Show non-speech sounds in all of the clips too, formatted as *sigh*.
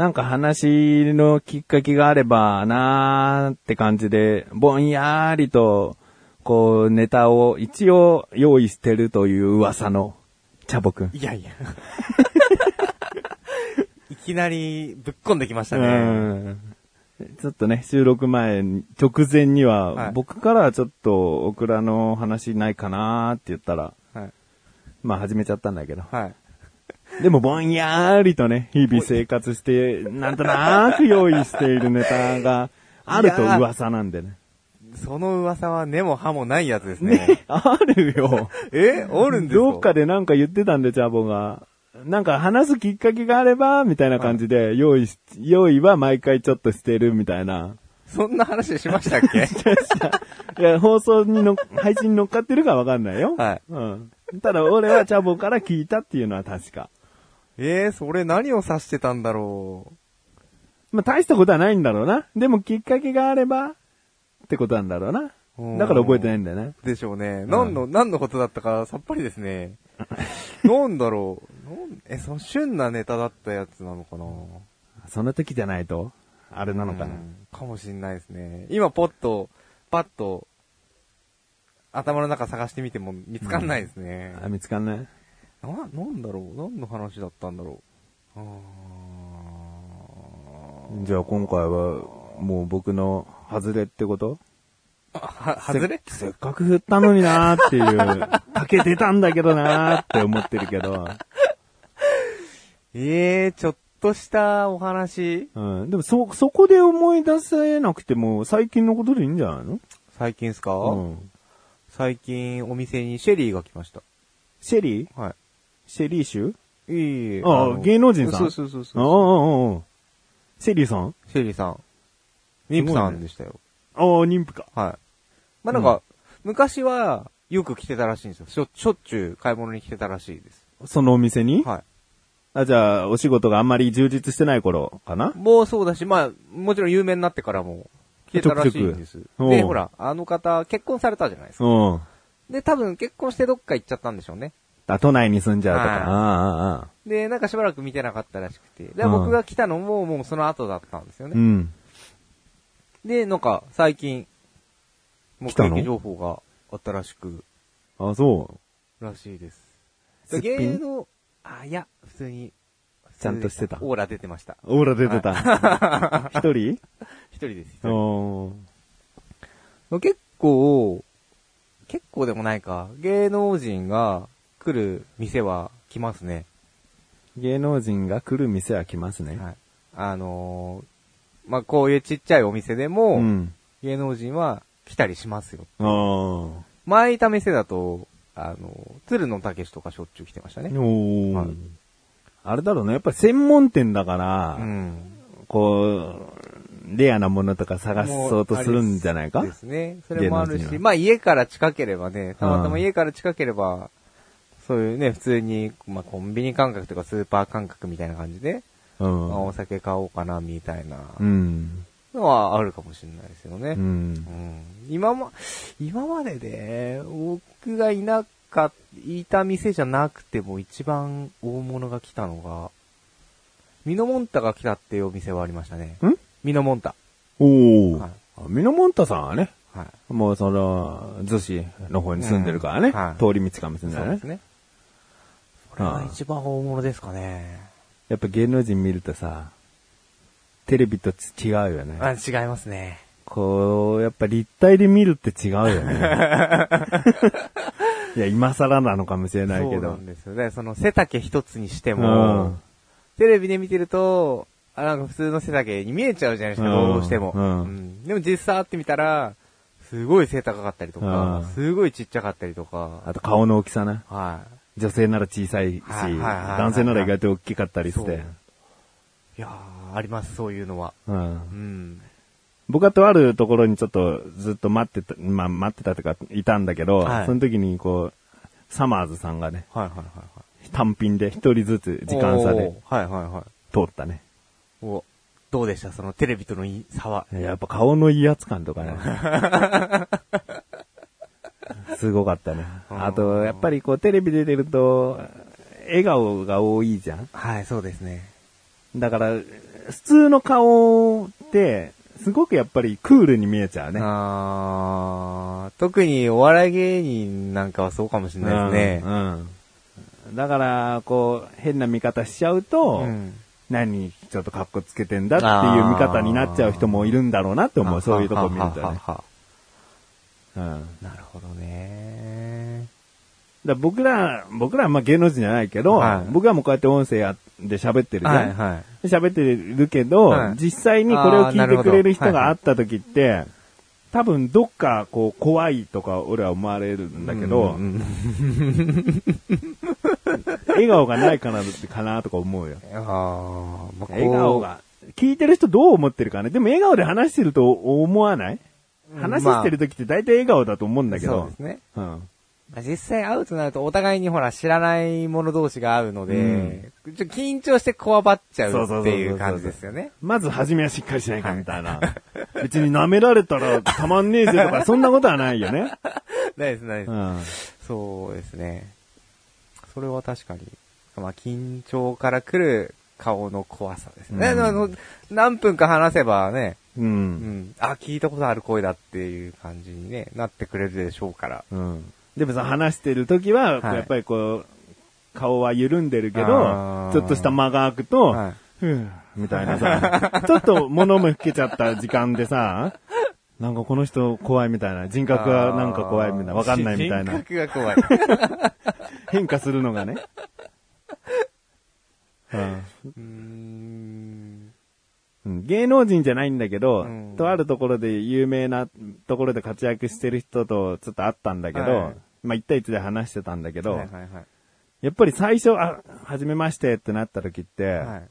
なんか話のきっかけがあればなーって感じで、ぼんやりと、こう、ネタを一応用意してるという噂の、チャボくん。いやいや。いきなりぶっこんできましたうね。ん。ちょっとね、収録前に、直前には、はい僕からはちょっと、オクラの話ないかなーって言ったら、はい。まあ始めちゃったんだけど。はい。*laughs* でもぼんやーりとね、日々生活して、なんとなく用意しているネタがあると噂なんでね。その噂は根も葉もないやつですね。ね、あるよ。えあるんですか？どっかでなんか言ってたんで、チャボが。なんか話すきっかけがあれば、みたいな感じで、用意し、用意は毎回ちょっとしてるみたいな。そんな話しましたっけ？いや、放送にの、配信に乗っかってるかわかんないよ。はい。うん。ただ俺はチャボから聞いたっていうのは確か。えー、それ何を指してたんだろまあ大したことはないんだろうな。でもきっかけがあれば、ってことなんだろうな。う。だから覚えてないんだよね。でしょうね。何の、何のことだったかさっぱりですね。*laughs* なんだろう。なんえ、その旬なネタだったやつなのかなその時じゃないと、あれなのかな。うんかもしんないですね。今ポッと、パッと、頭の中探してみても見つかんないですね。あ、見つかんないな、なんだろう？何の話だったんだろう？あー。じゃあ今回は、もう僕の外れってこと？あは、外れ？せせっかく振ったのになーっていう、*laughs* かけてたんだけどなーって思ってるけど。ええー、ちょっとしたお話。うん。でもそ、そこで思い出せなくても、最近のことでいいんじゃないの？最近ですか、うん。最近お店にシェリーが来ました。シェリー？はシェリー州？い。いああ芸能人さん？そうそうそうああ、そう。ああ、ああ。シェリーさん？シェリーさん。妊婦さんでしたよ。ああ、妊婦か。はい。まあ、なんか、昔はよく来てたらしいんですよ。しょしょっちゅう買い物に来てたらしいです。そのお店に？はい。あ、じゃあ、お仕事があんまり充実してない頃かな？もうそうだし、まあ、もちろん有名になってからも来てたらしいんです。で、うんほら、あの方、結婚されたじゃないですか。うん。で、多分結婚してどっか行っちゃったんでしょうね。あ、都内に住んじゃうとか。はいああ、ああ。で、なんかしばらく見てなかったらしくて。で、うん僕が来たのももうその後だったんですよね。うん。で、なんか最近、目来たの？撃情報があったらしく、あ、そう。らしいです。すっぴん？芸能、あ、いや、普通に。ちゃんとしてたオーラ出てました。オーラ出てた。*laughs* 一人？一人です。一人おー結構、結構でもないか。芸能人が来る店は来ますね。芸能人が来る店は来ますね。はい。あのーまあ、こういうちっちゃいお店でも、うん。芸能人は来たりしますよ。ああ。前いた店だと、あの、鶴野武史とかしょっちゅう来てましたね。おーはいあれだろうね。やっぱり専門店だから、うん。こう、レアなものとか探そうとするんじゃないか？ですね。それもあるし、まあ家から近ければね、たまたうんま家から近ければ、そういうね、普通に、まあコンビニ感覚とかスーパー感覚みたいな感じで、うまあおん。酒買おうかな、みたいなうん。のはあるかもしれないですよね。ううんん。今ま、今までで、僕がいなか、いた店じゃなくても一番大物が来たのが、ミノモンタが来たっていうお店はありましたね。ん？ミノモンタ。おー。はいあミノモンタさんはね、はい。もうその、逗子の方に住んでるからね、うんはい通り道かもしれないねそうです。ね。これが一番大物ですかね。やっぱ芸能人見るとさ、テレビと違うよね。あ、違いますね。こう、やっぱ立体で見るって違うよね。*laughs* いや、今更なのかもしれないけどそうなん。ですよね。その背丈一つにしてうも、ん。テレビで見てると、あ、なんか普通の背丈に見えちゃうじゃないですか、うんどうしても。うんうんでも実際会ってみたら、すごい背高かったりとかうん、すごいちっちゃかったりとか、あと顔の大きさね。はい。女性なら小さいし、男性なら意外と大きかったりして。いやー、あります、そういうのは。うんうん。僕はとあるところにちょっとずっと待ってた、まあ待ってたとかいたんだけど、はいその時にこう、サマーズさんがね、はいはいはいはい。単品で一人ずつ時間差ではいはいはい。通ったね。おどうでした？そのテレビとのい差は。やっぱ顔の威圧感とかね。*laughs* すごかったね。あと、やっぱりこうテレビ出てると、笑顔が多いじゃんはい、そうですね。だから、普通の顔って、すごくやっぱりクールに見えちゃうね。あー特にお笑い芸人なんかはそうかもしれないですね。うん。うんだから、こう、変な見方しちゃうと、うん何、ちょっと格好つけてんだっていう見方になっちゃう人もいるんだろうなって思う。そういうとこ見るとね。ははははうん。なるほどね。だ僕ら、僕らはまあ芸能人じゃないけど、はい僕はもうこうやって音声やで喋ってるじゃん。はいはい。喋ってるけど、はい実際にこれを聞いてくれる人が会った時って、多分どっかこう怖いとか俺は思われるんだけど、うんうん *laughs* 笑顔がないかなかなとか思うよ。あーま笑顔が。聞いてる人どう思ってるかね。でも笑顔で話してると思わない？うん話してる時って大体笑顔だと思うんだけどそうです。ね。うん。まあ実際会うとなるとお互いにほら知らない者同士が会うので、ちょっと緊張してこわばっちゃそうっていう感じですよね。まず初めはしっかりしないかみたいな。*laughs* 別に舐められたらたまんねえぜとか、そんなことはないよね。*laughs* ないです、ないですう。ん。そうですね。それは確かに。まあ、緊張から来る顔の怖さですね。うん何分か話せばね、う。うん。ん、あ、聞いたことある声だっていう感じにね、なってくれるでしょうから。うん。でもさ、話してる時は、はい。やっぱりこう、顔は緩んでるけあどー、ちょっとした間が空くと、はい。ふぅ、みたいなさ、*laughs* ちょっと物も老けちゃった時間でさ、なんかこの人怖いみたいな、人格がなんか怖いみたいな、わかんないみたいな。人、格が怖い。*laughs* 変化するのがね。*laughs* うん芸能人じゃないんだけど、うんとあるところで有名なところで活躍してる人とちょっと会ったんだけど、はいまあ一対一で話してたんだけど、はいはいはい。やっぱり最初、あ、はじめましてってなった時って、は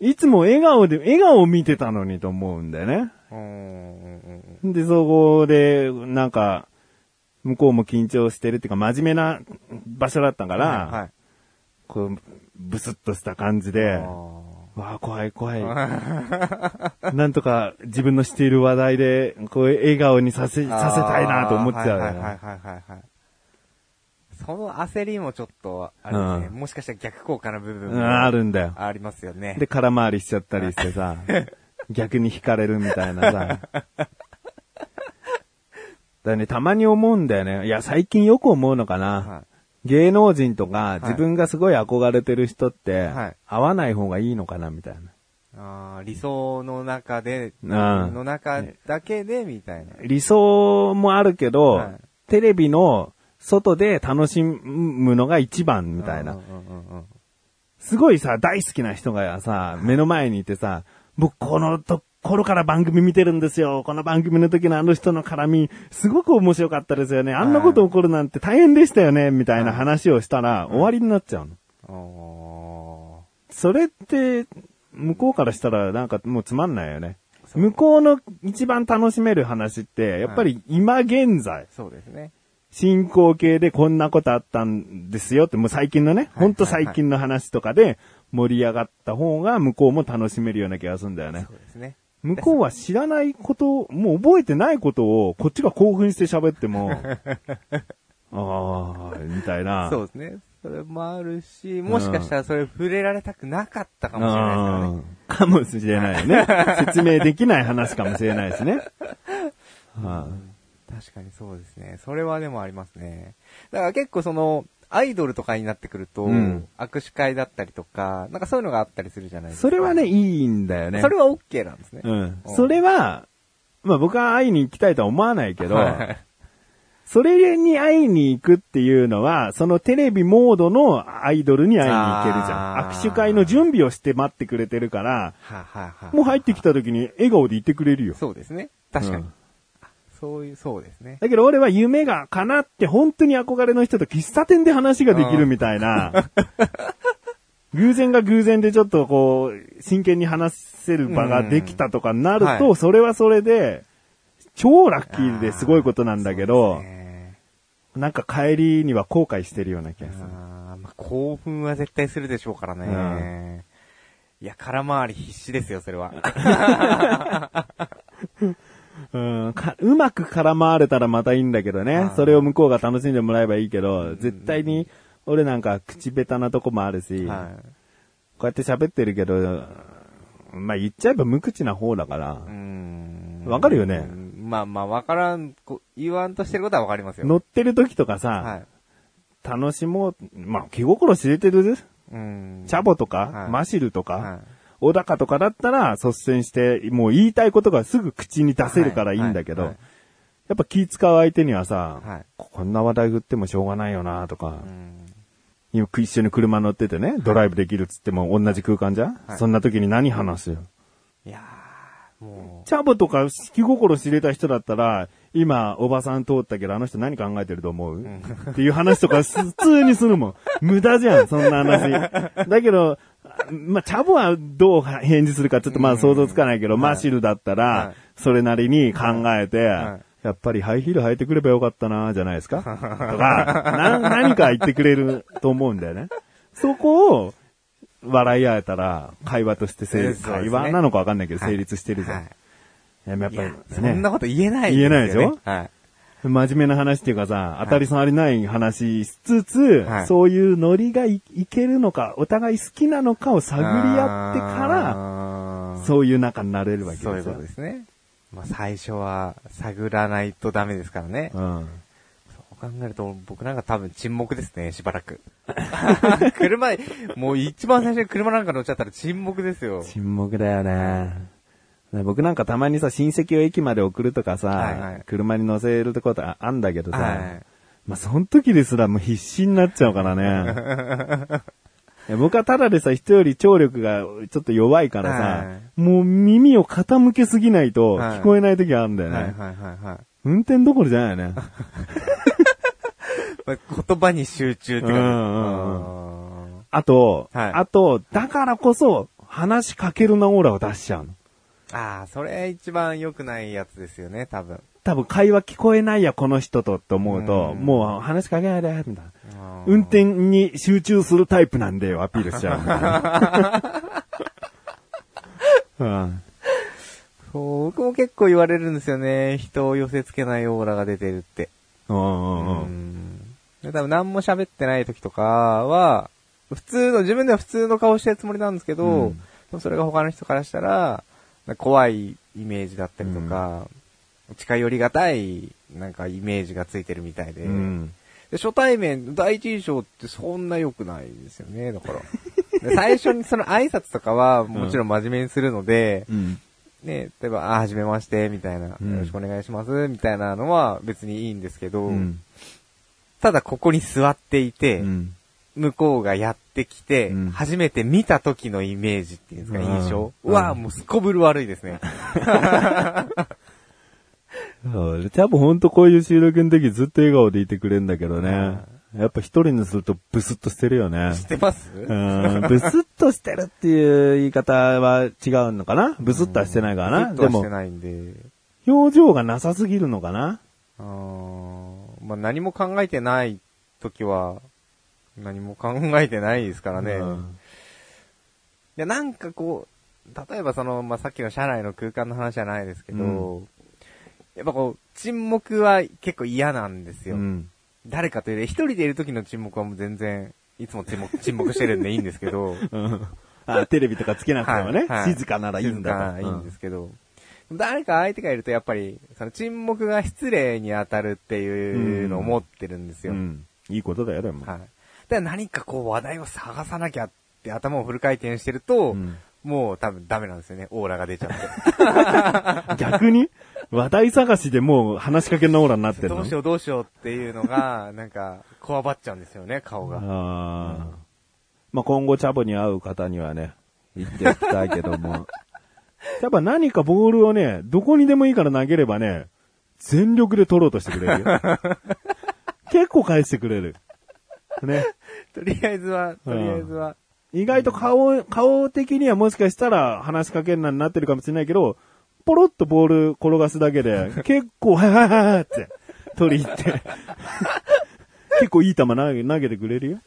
い。い、つも笑顔で、笑顔を見てたのにと思うんだよね。うーんで、そこで、なんか、向こうも緊張してるっていうか、真面目な場所だったから、はいはい。こう、ブスッとした感じで、あわあ、怖い怖い。ー *laughs* なんとか自分のしている話題で、こう、笑顔にさせ、させたいなと思っちゃうよね。はいはいはいはいはい。その焦りもちょっと、あれですね、うんもしかしたら逆効果な部分うんもあるんだよ。ありますよね。で、空回りしちゃったりしてさ、*laughs* 逆に惹かれるみたいなさ。だね、たまに思うんだよね。いや、最近よく思うのかな。は芸能人とか、い。自分がすごい憧れてる人って、はい。会わない方がいいのかな、みたいな。あー理想の中で、んの中だけで、みたいな。理想もあるけど、はい。テレビの外で楽しむのが一番みたいな。すごいさ、大好きな人がさ、目の前にいてさ、僕このところから番組見てるんですよ。この番組の時のあの人の絡み、すごく面白かったですよね。あんなこと起こるなんて大変でしたよね。みたいな話をしたら、終わりになっちゃうの。あそれって、向こうからしたらなんかもうつまんないよね。向こうの一番楽しめる話って、やっぱり今現在、ーそうですね。進行形でこんなことあったんですよって、もう最近のね、ほんと最近の話とかで盛り上がった方が向こうも楽しめるような気がするんだよねそ。うですね。向こうは知らないこと、もう覚えてないことをこっちが興奮して喋っても、*laughs* ああ、みたいな。そうですね。それもあるし、もしかしたらそれ触れられたくなかったかもしれないですからね。うんかもしれないよね。*laughs* 説明できない話かもしれないしね。は *laughs* 確かにそうですね。それはでもありますね。だから結構その、アイドルとかになってくると、うん握手会だったりとか、なんかそういうのがあったりするじゃないいですか。それはね、いいんだよね。それは OK なんですね。うん。それは、まあ僕は会いに行きたいとは思わないけど、はいそれに会いに行くっていうのは、そのテレビモードのアイドルに会いに行けるじゃん。握手会の準備をして待ってくれてるから、はははもう入ってきた時に笑顔で言ってくれるよ。そうですね。確かに。うんそういう、そうですね。だけど俺は夢が叶って本当に憧れの人と喫茶店で話ができるみたいな、*laughs* 偶然が偶然でちょっとこう、真剣に話せる場ができたとかになると、それはそれで、超ラッキーですごいことなんだけどなんか帰りには後悔してるような気がする。あーまあ、興奮は絶対するでしょうからね。いや、空回り必死ですよ、それは。*laughs* うん、かうまく絡まれたらまたいいんだけどねそれを向こうが楽しんでもらえばいいけど、絶対に、俺なんか口下手なとこもあるし、はこうやって喋ってるけど、まあ言っちゃえば無口な方だから。わかるよねうんまあまあ、わからん、こ言わんとしてることはわかりますよ。乗ってる時とかさ、はい。楽しもう、まあ気心知れてるうん。チャボとか、はいマシルとか、はい。小高とかだったら率先して、もう言いたいことがすぐ口に出せるからいいんだけど、はいはいやっぱ気使う相手にはさ、はい。こんな話題振ってもしょうがないよなとか、うん。今一緒に車乗っててね、ドライブできるっつっても同じ空間じゃん、はい。そんな時に何話すよ？いやー、もチャボとか気心知れた人だったら、今、おばさん通ったけど、あの人何考えてると思う、っていう話とかす *laughs* 普通にするもん。無駄じゃん、そんな話。*laughs* だけど、まあ、チャボはどう返事するかちょっとまあ想像つかないけど、マシルだったはらい、それなりに考えて、はい。やっぱりハイヒール履いてくればよかったな、じゃないですか？*laughs* とか、な、何か言ってくれると思うんだよね。そこを、笑い合えたら、会話として成立、ね。会話なのかわかんないけど、はい成立してるじゃん。はい。でもやっぱりいや、そねんなこと言えない言えないでしょ？はい。真面目な話っていうかさ、当たり障りない話しつつ、はいそういうノリがいいけるのか、お互い好きなのかを探り合ってから、らそういう仲になれるわけですよ。そういうことですね。まあ最初は探らないとダメですからね。うん。そう考えると僕なんか多分沈黙ですね、しばらく。*laughs* 車、もう一番最初に車なんか乗っちゃったら沈黙ですよ。沈黙だよね。ね僕なんかたまにさ、親戚を駅まで送るとかさ、はいはい車に乗せるとことああんだけどさ、はいまあ、その時ですらもう必死になっちゃうからね。*laughs* 僕はただでさ、人より聴力がちょっと弱いからさ、はもう耳を傾けすぎないとはい聞こえない時があるんだよね。はいはいはいはい。運転どころじゃないよね。*laughs* まあ言葉に集中って感じ。あと、はいあと、だからこそ、話しかけるなオーラを出しちゃうの。ーあー、それ一番良くないやつですよね、多分。多分会話聞こえないや、この人とって思うと、うんもう話しかけないで、みたいな。運転に集中するタイプなんだよ、アピールしちゃうみたいな。*laughs* うんそう、僕も結構言われるんですよね。人を寄せ付けないオーラが出てるって。うんうんうんん。で多分何も喋ってない時とかは、普通の、自分では普通の顔してるつもりなんですけど、うんそれが他の人からしたら、怖いイメージだったりとか、近寄りがたい、なんかイメージがついてるみたいで、うん。で初対面、第一印象ってそんな良くないですよね、だから。*laughs* で最初にその挨拶とかはもちろん真面目にするので、うん。ね、例えば、あ、はじめまして、みたいな、うん。よろしくお願いします、みたいなのは別にいいんですけど、うん。ただここに座っていて、うん向こうがやってきて、うん。初めて見た時のイメージっていうんですか、うん。印象。うわもうすこぶる悪いですね。そう *laughs* 多分ほんとこういう収録の時ずっと笑顔でいてくれるんだけどね。やっぱ一人にするとブスッとしてるよね。知ってます？うん、ブスッとしてるっていう言い方は違うのかな？ブスッとはしてないからな。でして、ないんで、表情がなさすぎるのかな？あー。まあ何も考えてない時は、何も考えてないですからね。いうんや、なんかこう、例えばその、まあ、さっきの車内の空間の話じゃないですけど、うやっぱこう、沈黙は結構嫌なんですよ。うん。誰かというより、一人でいる時の沈黙はもう全然、いつも沈黙 *laughs* 沈黙してるんでいいんですけど、うんあテレビとかつけなくてもね、はいはい静かならいいんだと。静かいいんですけど、誰か相手がいるとやっぱり、その沈黙が失礼に当たるっていうのを思ってるんですよ。うん。いいことだよ、でも。はい。で、何かこう話題を探さなきゃって頭をフル回転してると、うんもう多分ダメなんですよね。オーラが出ちゃって。*laughs* 逆に？話題探しでもう話しかけのオーラになってるの？どうしようどうしようっていうのが、なんか、こわばっちゃうんですよね、顔が。ああ。まあ、今後チャボに会う方にはね、言っておきたいけども。*laughs* やっぱ何かボールをね、どこにでもいいから投げればね、全力で取ろうとしてくれるよ。*laughs* 結構返してくれる。ね。*laughs* とりあえずは、とりあえずは。意外と顔、顔的にはもしかしたら話しかけんなになってるかもしれないけど、ポロッとボール転がすだけで、*laughs* 結構、はいはいはいはいって、取り入って、*laughs* 結構いい球投げ投げてくれるよ。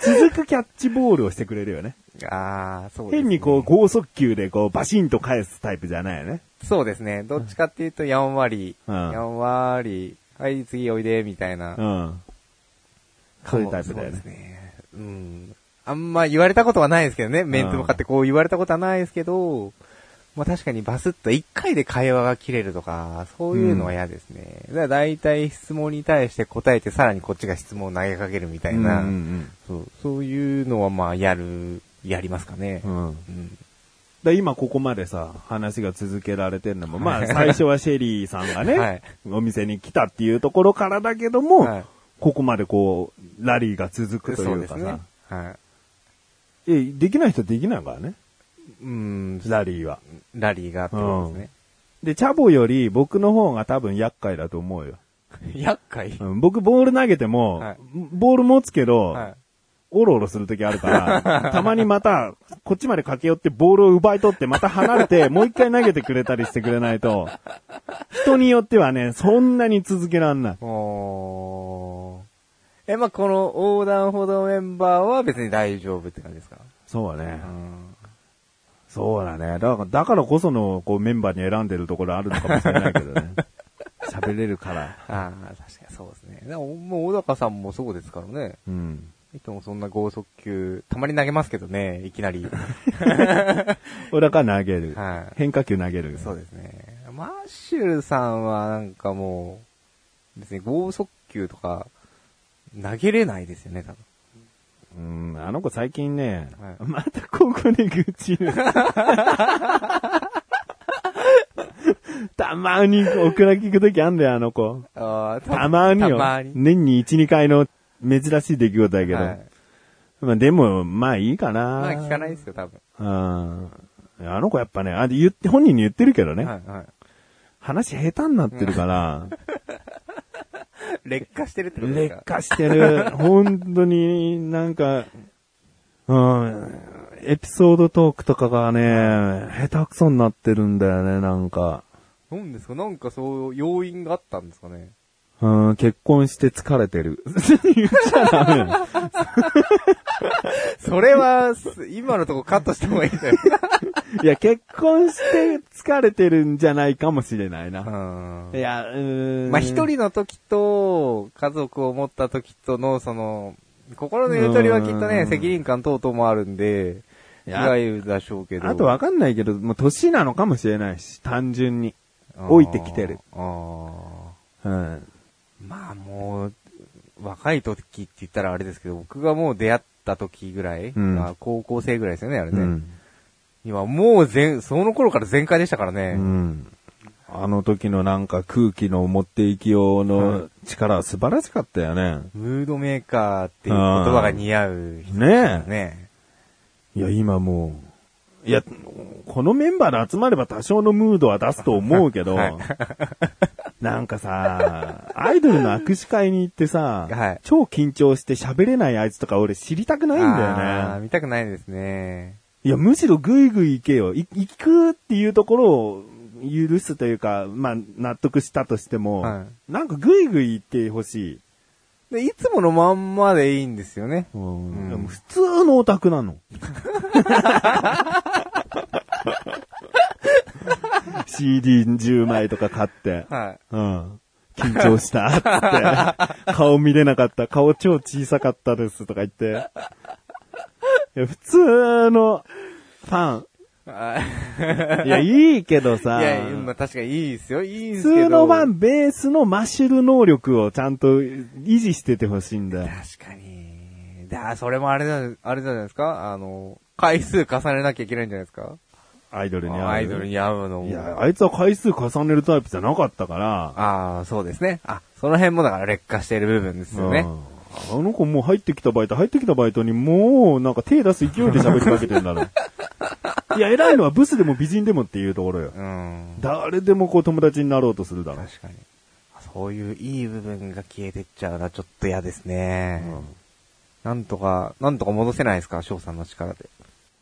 続くキャッチボールをしてくれるよね。ああ、そうです、ね。変にこう、剛速球でこう、バシンと返すタイプじゃないよね。そうですね。どっちかっていうと、やんわり、うんやんわり、はい、次おいで、みたいな。うん。そういうタイプだよねそうですね。うん。あんま言われたことはないですけどね。面と向かってこう言われたことはないですけど、まあ確かにバスッと一回で会話が切れるとか、そういうのは嫌ですね。だから大体質問に対して答えてさらにこっちが質問を投げかけるみたいな、うんうんそうそういうのはまあやる、やりますかね。うん。うん。うんで今ここまでさ、話が続けられてるのも、まあ最初はシェリーさんがね、*laughs* はいお店に来たっていうところからだけども、はいここまでこう、ラリーが続くというかさ、ね。はい。え、できない人はできないからね、うん、ラリーは。ラリーがあってことですね。で、チャボより僕の方が多分厄介だと思うよ。*laughs* 厄介？うん僕ボール投げても、はいボール持つけど、はい。オロオロするときあるから、*laughs* たまにまた、こっちまで駆け寄ってボールを奪い取って、また離れて、もう一回投げてくれたりしてくれないと、人によってはね、そんなに続けらんない。え、まあ、この横断歩道メンバーは別に大丈夫って感じですか？そうだねう。ん。そうだね。だから、だからこその、こう、メンバーに選んでるところあるのかもしれないけどね。*laughs* 喋れるから。ああ、確かにそうですね。でも、もう小高さんもそうですからね。うん。いつもそんな剛速球、たまに投げますけどね、いきなり。*laughs* 俺から投げる。はい変化球投げる。そうですね。マッシュルさんはなんかもう、別に剛速球とか、投げれないですよね、多分。うん、あの子最近ね、はいまたここで愚痴る。たまにオクラ聞くときあんだよ、あの子。たまによ。たまに。年に1、2回の珍しい出来事だけど。はい。まあでも、まあいいかな。まあ聞かないですよ、多分。うん。あの子やっぱね、あ、で言って、本人に言ってるけどね。はい、はい。話下手になってるから、*laughs* 劣化してるってことですか？劣化してる。本当になんか、うん、エピソードトークとかがね、下手くそになってるんだよね、なんか。なんですか？なんかそう、要因があったんですかね？うん、結婚して疲れてる。言っちゃダメよ。それは、す今のとこカットした方がいいんだよ。いや、結婚して疲れてるんじゃないかもしれないな。うんいや、うーん。まあ、一人の時と、家族を持った時との、その、心のゆとりはきっとね、うん責任感等々もあるんで、いや違うでしょうけど。あとわかんないけど、もう年なのかもしれないし、単純に。老いてきてる。あーうん。まあもう、若い時って言ったらあれですけど、僕がもう出会った時ぐらい、うんまあ高校生ぐらいですよね、あれね。うん。今もう全、その頃から全開でしたからね。うん。あの時のなんか空気の持っていきようの力は素晴らしかったよね。ムードメーカーっていう言葉が似合う人ねえ。ね。いや、今もう、いや、このメンバーで集まれば多少のムードは出すと思うけど、はいなんかさ、アイドルの握手会に行ってさ、はい超緊張して喋れないあいつとか俺知りたくないんだよね。見たくないですね。いや、むしろぐいぐい行けよ。い行くっていうところを許すというか、まあ、納得したとしても、はなんかぐいぐい行ってほしい。で、いつものまんまでいいんですよね。うん普通のオタクなの。*laughs* CD10 枚とか買って、はうん。緊張したって、顔見れなかった、顔超小さかったですとか言って。いや普通のファン。い。はいや、いいけどさ、いや、まあ確かにいいですよ。いいです普けど。通のファンベースのマッシュル能力をちゃんと維持しててほしいんだよ。確かに。だそれもあれだ、あれじゃないですか？あの、回数重ねなきゃいけないんじゃないですか？アイドルに会う。アイドルに会うのも。いや、あいつは回数重ねるタイプじゃなかったから。ああ、そうですね。あ、その辺もだから劣化している部分ですよね。うんあの子もう入ってきたバイト、入ってきたバイトにもうなんか手出す勢いで喋りかけてんだろ。*laughs* いや、偉いのはブスでも美人でもっていうところよ。うん。誰でもこう友達になろうとするだろ。確かに。そういういい部分が消えてっちゃうのはちょっと嫌ですね。なんとか、なんとか戻せないですか？翔さんの力で。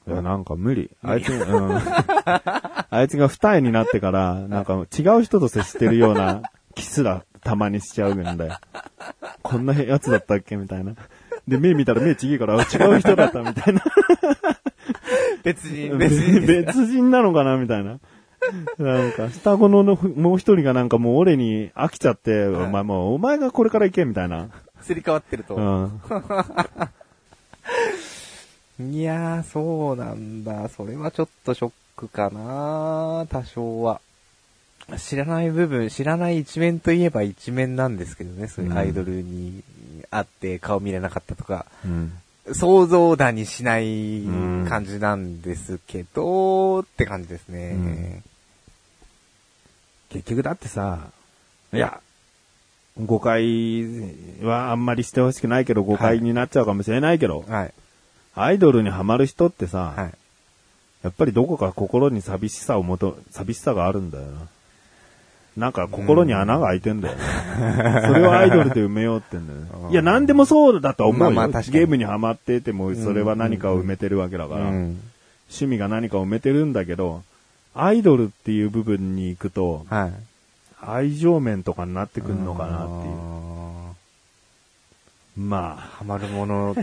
いや、なんか無理。あいつ、うん。あいつが二重になってから、*laughs* なんか違う人と接してるような *laughs* キスらたまにしちゃうんだよ。こんなやつだったっけみたいな。で、目見たら目ちげえから、あ違う人だったみたいな。*laughs* 別人、別人。別人なのかなみたいな。なんか、双子ののもう一人がなんかもう俺に飽きちゃって、はいお前もう、お前がこれから行けみたいな。すり替わってると。うん。いやー、そうなんだ。それはちょっとショックかな多少は。知らない部分、知らない一面といえば一面なんですけどね、そういうアイドルに会って顔見れなかったとか、うん。想像だにしない感じなんですけど、って感じですね。結局だってさ、いや、誤解はあんまりしてほしくないけど、誤解になっちゃうかもしれないけど、はい。アイドルにハマる人ってさ、はい。やっぱりどこか心に寂しさをもと、寂しさがあるんだよな。なんか心に穴が開いてんだよね。それをアイドルで埋めようってんだよ *laughs* うんね。いや、なんでもそうだとは思うよ。まあまあゲームにハマってても、それは何かを埋めてるわけだから、うん。趣味が何かを埋めてるんだけど、アイドルっていう部分に行くと、はい。愛情面とかになってくるのかなっていう。あまーハマるもの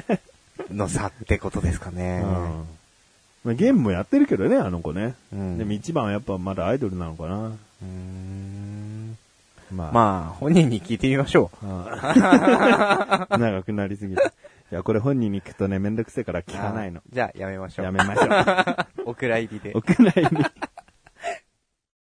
の差ってことですかあ、ね。うんまあ。ゲームもやってるけどね、あの子ね。うんでも一番はやっぱまだアイドルなのかな。うーんまあ。まあ、本人に聞いてみましょう。*laughs* 長くなりすぎて。いや、これ本人に聞くとね、めんどくせえから聞かないの。じゃあ、やめましょう。やめましょう。*laughs* お蔵入りで。屋内に。